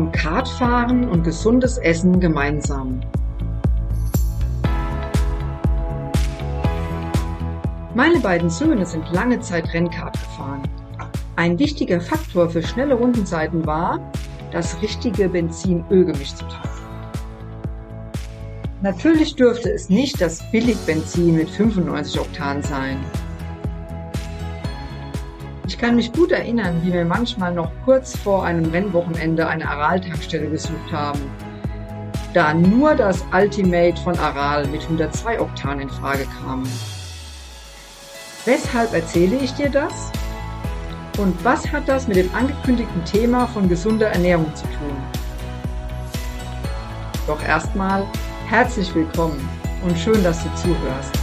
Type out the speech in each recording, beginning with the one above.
haben Kartfahren und gesundes Essen gemeinsam. Meine beiden Söhne sind lange Zeit Rennkart gefahren. Ein wichtiger Faktor für schnelle Rundenzeiten war, das richtige Benzin-Ölgemisch zu treffen. Natürlich dürfte es nicht das Billigbenzin mit 95 Oktan sein. Ich kann mich gut erinnern, wie wir manchmal noch kurz vor einem Rennwochenende eine Aral-Tankstelle gesucht haben, da nur das Ultimate von Aral mit 102 Oktan in Frage kam. Weshalb erzähle ich dir das? Und was hat das mit dem angekündigten Thema von gesunder Ernährung zu tun? Doch erstmal herzlich willkommen und schön, dass du zuhörst.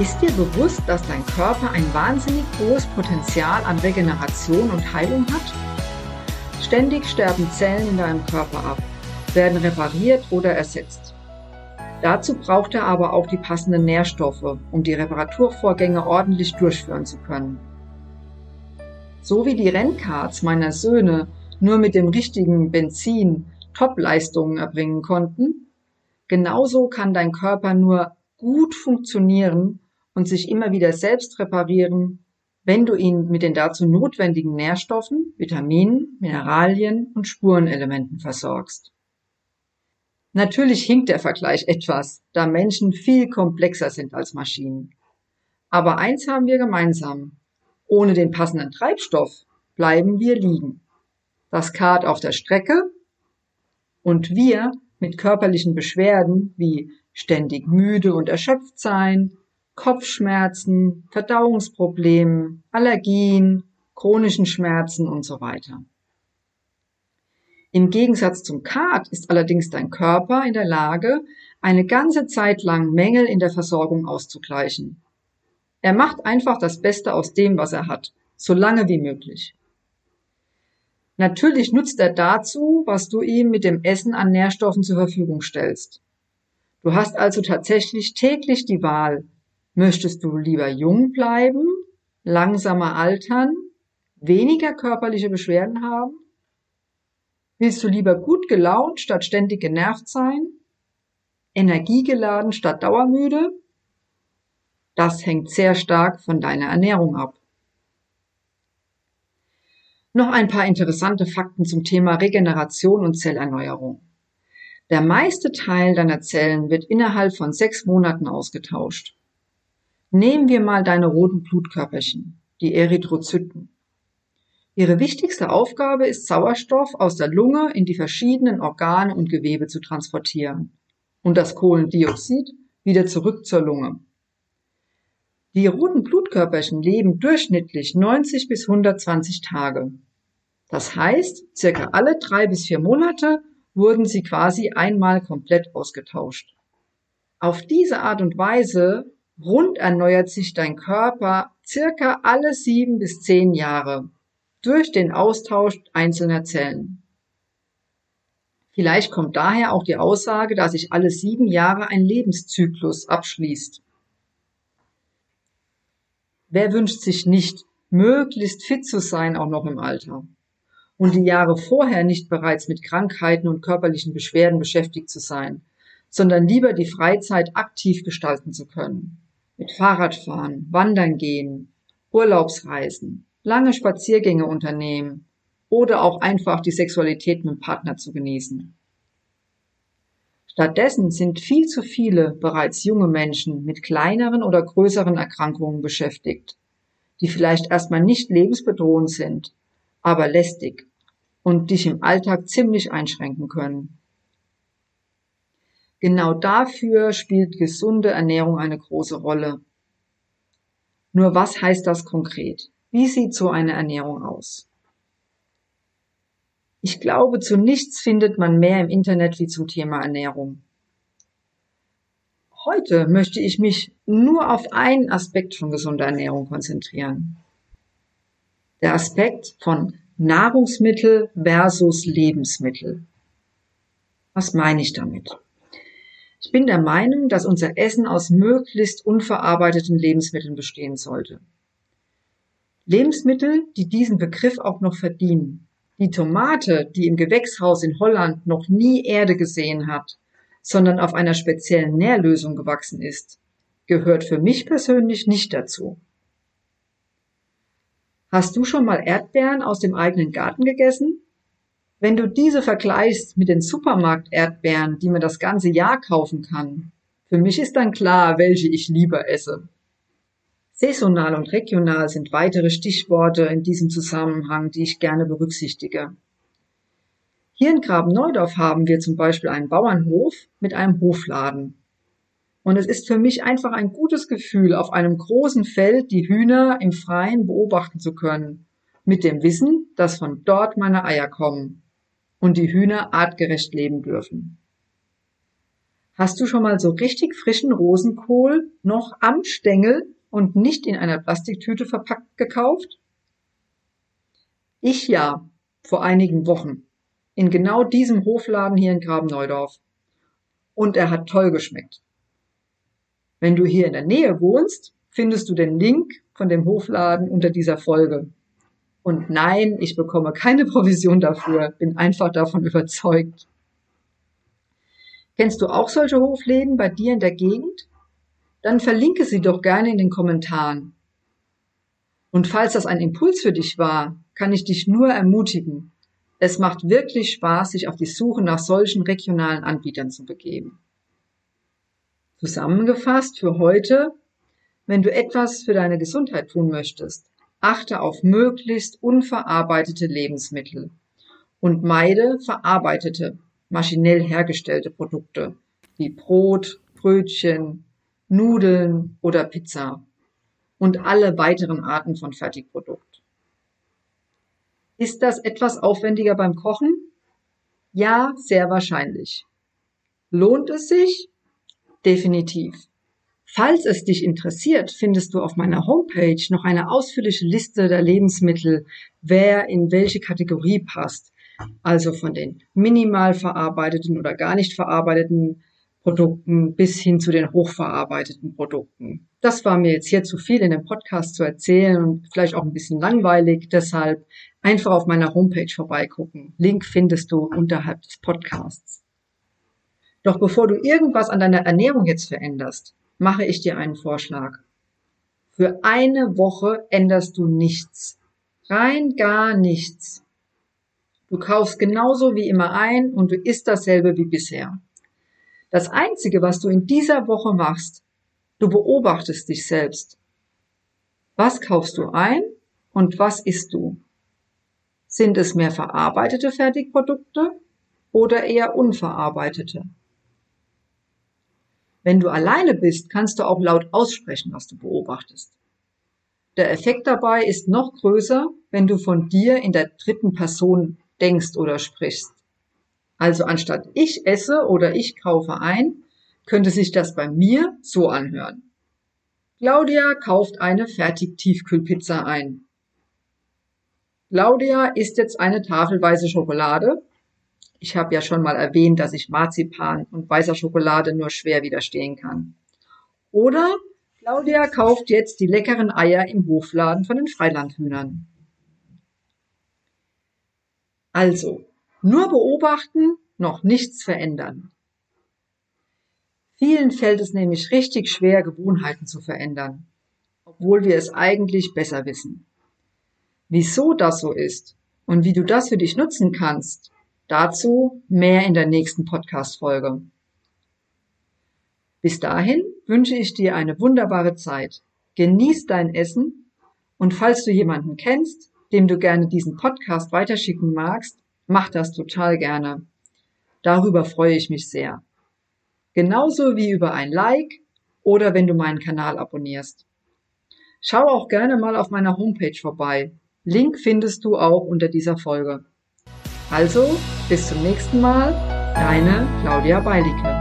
Ist dir bewusst, dass dein Körper ein wahnsinnig hohes Potenzial an Regeneration und Heilung hat? Ständig sterben Zellen in deinem Körper ab, werden repariert oder ersetzt. Dazu braucht er aber auch die passenden Nährstoffe, um die Reparaturvorgänge ordentlich durchführen zu können. So wie die Rennkarts meiner Söhne nur mit dem richtigen Benzin Topleistungen erbringen konnten, genauso kann dein Körper nur gut funktionieren und sich immer wieder selbst reparieren, wenn du ihn mit den dazu notwendigen Nährstoffen, Vitaminen, Mineralien und Spurenelementen versorgst. Natürlich hinkt der Vergleich etwas, da Menschen viel komplexer sind als Maschinen. Aber eins haben wir gemeinsam. Ohne den passenden Treibstoff bleiben wir liegen. Das Kart auf der Strecke und wir mit körperlichen Beschwerden wie ständig müde und erschöpft sein, Kopfschmerzen, Verdauungsproblemen, Allergien, chronischen Schmerzen und so weiter. Im Gegensatz zum Kart ist allerdings dein Körper in der Lage, eine ganze Zeit lang Mängel in der Versorgung auszugleichen. Er macht einfach das Beste aus dem, was er hat, so lange wie möglich. Natürlich nutzt er dazu, was du ihm mit dem Essen an Nährstoffen zur Verfügung stellst. Du hast also tatsächlich täglich die Wahl, Möchtest du lieber jung bleiben, langsamer altern, weniger körperliche Beschwerden haben? Willst du lieber gut gelaunt statt ständig genervt sein? Energiegeladen statt dauermüde? Das hängt sehr stark von deiner Ernährung ab. Noch ein paar interessante Fakten zum Thema Regeneration und Zellerneuerung. Der meiste Teil deiner Zellen wird innerhalb von sechs Monaten ausgetauscht. Nehmen wir mal deine roten Blutkörperchen, die Erythrozyten. Ihre wichtigste Aufgabe ist, Sauerstoff aus der Lunge in die verschiedenen Organe und Gewebe zu transportieren und das Kohlendioxid wieder zurück zur Lunge. Die roten Blutkörperchen leben durchschnittlich 90 bis 120 Tage. Das heißt, circa alle drei bis vier Monate wurden sie quasi einmal komplett ausgetauscht. Auf diese Art und Weise Rund erneuert sich dein Körper circa alle sieben bis zehn Jahre durch den Austausch einzelner Zellen. Vielleicht kommt daher auch die Aussage, dass sich alle sieben Jahre ein Lebenszyklus abschließt. Wer wünscht sich nicht, möglichst fit zu sein, auch noch im Alter? Und die Jahre vorher nicht bereits mit Krankheiten und körperlichen Beschwerden beschäftigt zu sein, sondern lieber die Freizeit aktiv gestalten zu können mit Fahrradfahren, Wandern gehen, Urlaubsreisen, lange Spaziergänge unternehmen oder auch einfach die Sexualität mit dem Partner zu genießen. Stattdessen sind viel zu viele bereits junge Menschen mit kleineren oder größeren Erkrankungen beschäftigt, die vielleicht erstmal nicht lebensbedrohend sind, aber lästig und dich im Alltag ziemlich einschränken können. Genau dafür spielt gesunde Ernährung eine große Rolle. Nur was heißt das konkret? Wie sieht so eine Ernährung aus? Ich glaube, zu nichts findet man mehr im Internet wie zum Thema Ernährung. Heute möchte ich mich nur auf einen Aspekt von gesunder Ernährung konzentrieren. Der Aspekt von Nahrungsmittel versus Lebensmittel. Was meine ich damit? Ich bin der Meinung, dass unser Essen aus möglichst unverarbeiteten Lebensmitteln bestehen sollte. Lebensmittel, die diesen Begriff auch noch verdienen. Die Tomate, die im Gewächshaus in Holland noch nie Erde gesehen hat, sondern auf einer speziellen Nährlösung gewachsen ist, gehört für mich persönlich nicht dazu. Hast du schon mal Erdbeeren aus dem eigenen Garten gegessen? Wenn du diese vergleichst mit den Supermarkt-Erdbeeren, die man das ganze Jahr kaufen kann, für mich ist dann klar, welche ich lieber esse. Saisonal und regional sind weitere Stichworte in diesem Zusammenhang, die ich gerne berücksichtige. Hier in Graben-Neudorf haben wir zum Beispiel einen Bauernhof mit einem Hofladen. Und es ist für mich einfach ein gutes Gefühl, auf einem großen Feld die Hühner im Freien beobachten zu können, mit dem Wissen, dass von dort meine Eier kommen und die Hühner artgerecht leben dürfen. Hast du schon mal so richtig frischen Rosenkohl noch am Stängel und nicht in einer Plastiktüte verpackt gekauft? Ich ja, vor einigen Wochen in genau diesem Hofladen hier in Graben-Neudorf. Und er hat toll geschmeckt. Wenn du hier in der Nähe wohnst, findest du den Link von dem Hofladen unter dieser Folge. Und nein, ich bekomme keine Provision dafür, bin einfach davon überzeugt. Kennst du auch solche Hofläden bei dir in der Gegend? Dann verlinke sie doch gerne in den Kommentaren. Und falls das ein Impuls für dich war, kann ich dich nur ermutigen, es macht wirklich Spaß, sich auf die Suche nach solchen regionalen Anbietern zu begeben. Zusammengefasst für heute, wenn du etwas für deine Gesundheit tun möchtest, achte auf möglichst unverarbeitete Lebensmittel und meide verarbeitete, maschinell hergestellte Produkte wie Brot, Brötchen, Nudeln oder Pizza und alle weiteren Arten von Fertigprodukten. Ist das etwas aufwendiger beim Kochen? Ja, sehr wahrscheinlich. Lohnt es sich? Definitiv. Falls es dich interessiert, findest du auf meiner Homepage noch eine ausführliche Liste der Lebensmittel, wer in welche Kategorie passt. Also von den minimal verarbeiteten oder gar nicht verarbeiteten Produkten bis hin zu den hochverarbeiteten Produkten. Das war mir jetzt hier zu viel in dem Podcast zu erzählen und vielleicht auch ein bisschen langweilig. Deshalb einfach auf meiner Homepage vorbeigucken. Link findest du unterhalb des Podcasts. Doch bevor du irgendwas an deiner Ernährung jetzt veränderst, mache ich dir einen Vorschlag. Für eine Woche änderst du nichts. Rein gar nichts. Du kaufst genauso wie immer ein und du isst dasselbe wie bisher. Das Einzige, was du in dieser Woche machst, du beobachtest dich selbst. Was kaufst du ein und was isst du? Sind es mehr verarbeitete Fertigprodukte oder eher unverarbeitete? Wenn du alleine bist, kannst du auch laut aussprechen, was du beobachtest. Der Effekt dabei ist noch größer, wenn du von dir in der dritten Person denkst oder sprichst. Also anstatt ich esse oder ich kaufe ein, könnte sich das bei mir so anhören. Claudia kauft eine Fertig-Tiefkühlpizza ein. Claudia isst jetzt eine Tafel weiße Schokolade. Ich habe ja schon mal erwähnt, dass ich Marzipan und weißer Schokolade nur schwer widerstehen kann. Oder Claudia kauft jetzt die leckeren Eier im Hofladen von den Freilandhühnern. Also, nur beobachten, noch nichts verändern. Vielen fällt es nämlich richtig schwer, Gewohnheiten zu verändern, obwohl wir es eigentlich besser wissen. Wieso das so ist und wie du das für dich nutzen kannst, dazu mehr in der nächsten Podcast-Folge. Bis dahin wünsche ich dir eine wunderbare Zeit. Genieß dein Essen und falls du jemanden kennst, dem du gerne diesen Podcast weiterschicken magst, Mach das total gerne. Darüber freue ich mich sehr. Genauso wie über ein Like oder wenn du meinen Kanal abonnierst. Schau auch gerne mal auf meiner Homepage vorbei. Link findest du auch unter dieser Folge. Also, bis zum nächsten Mal, deine Claudia Beilicke.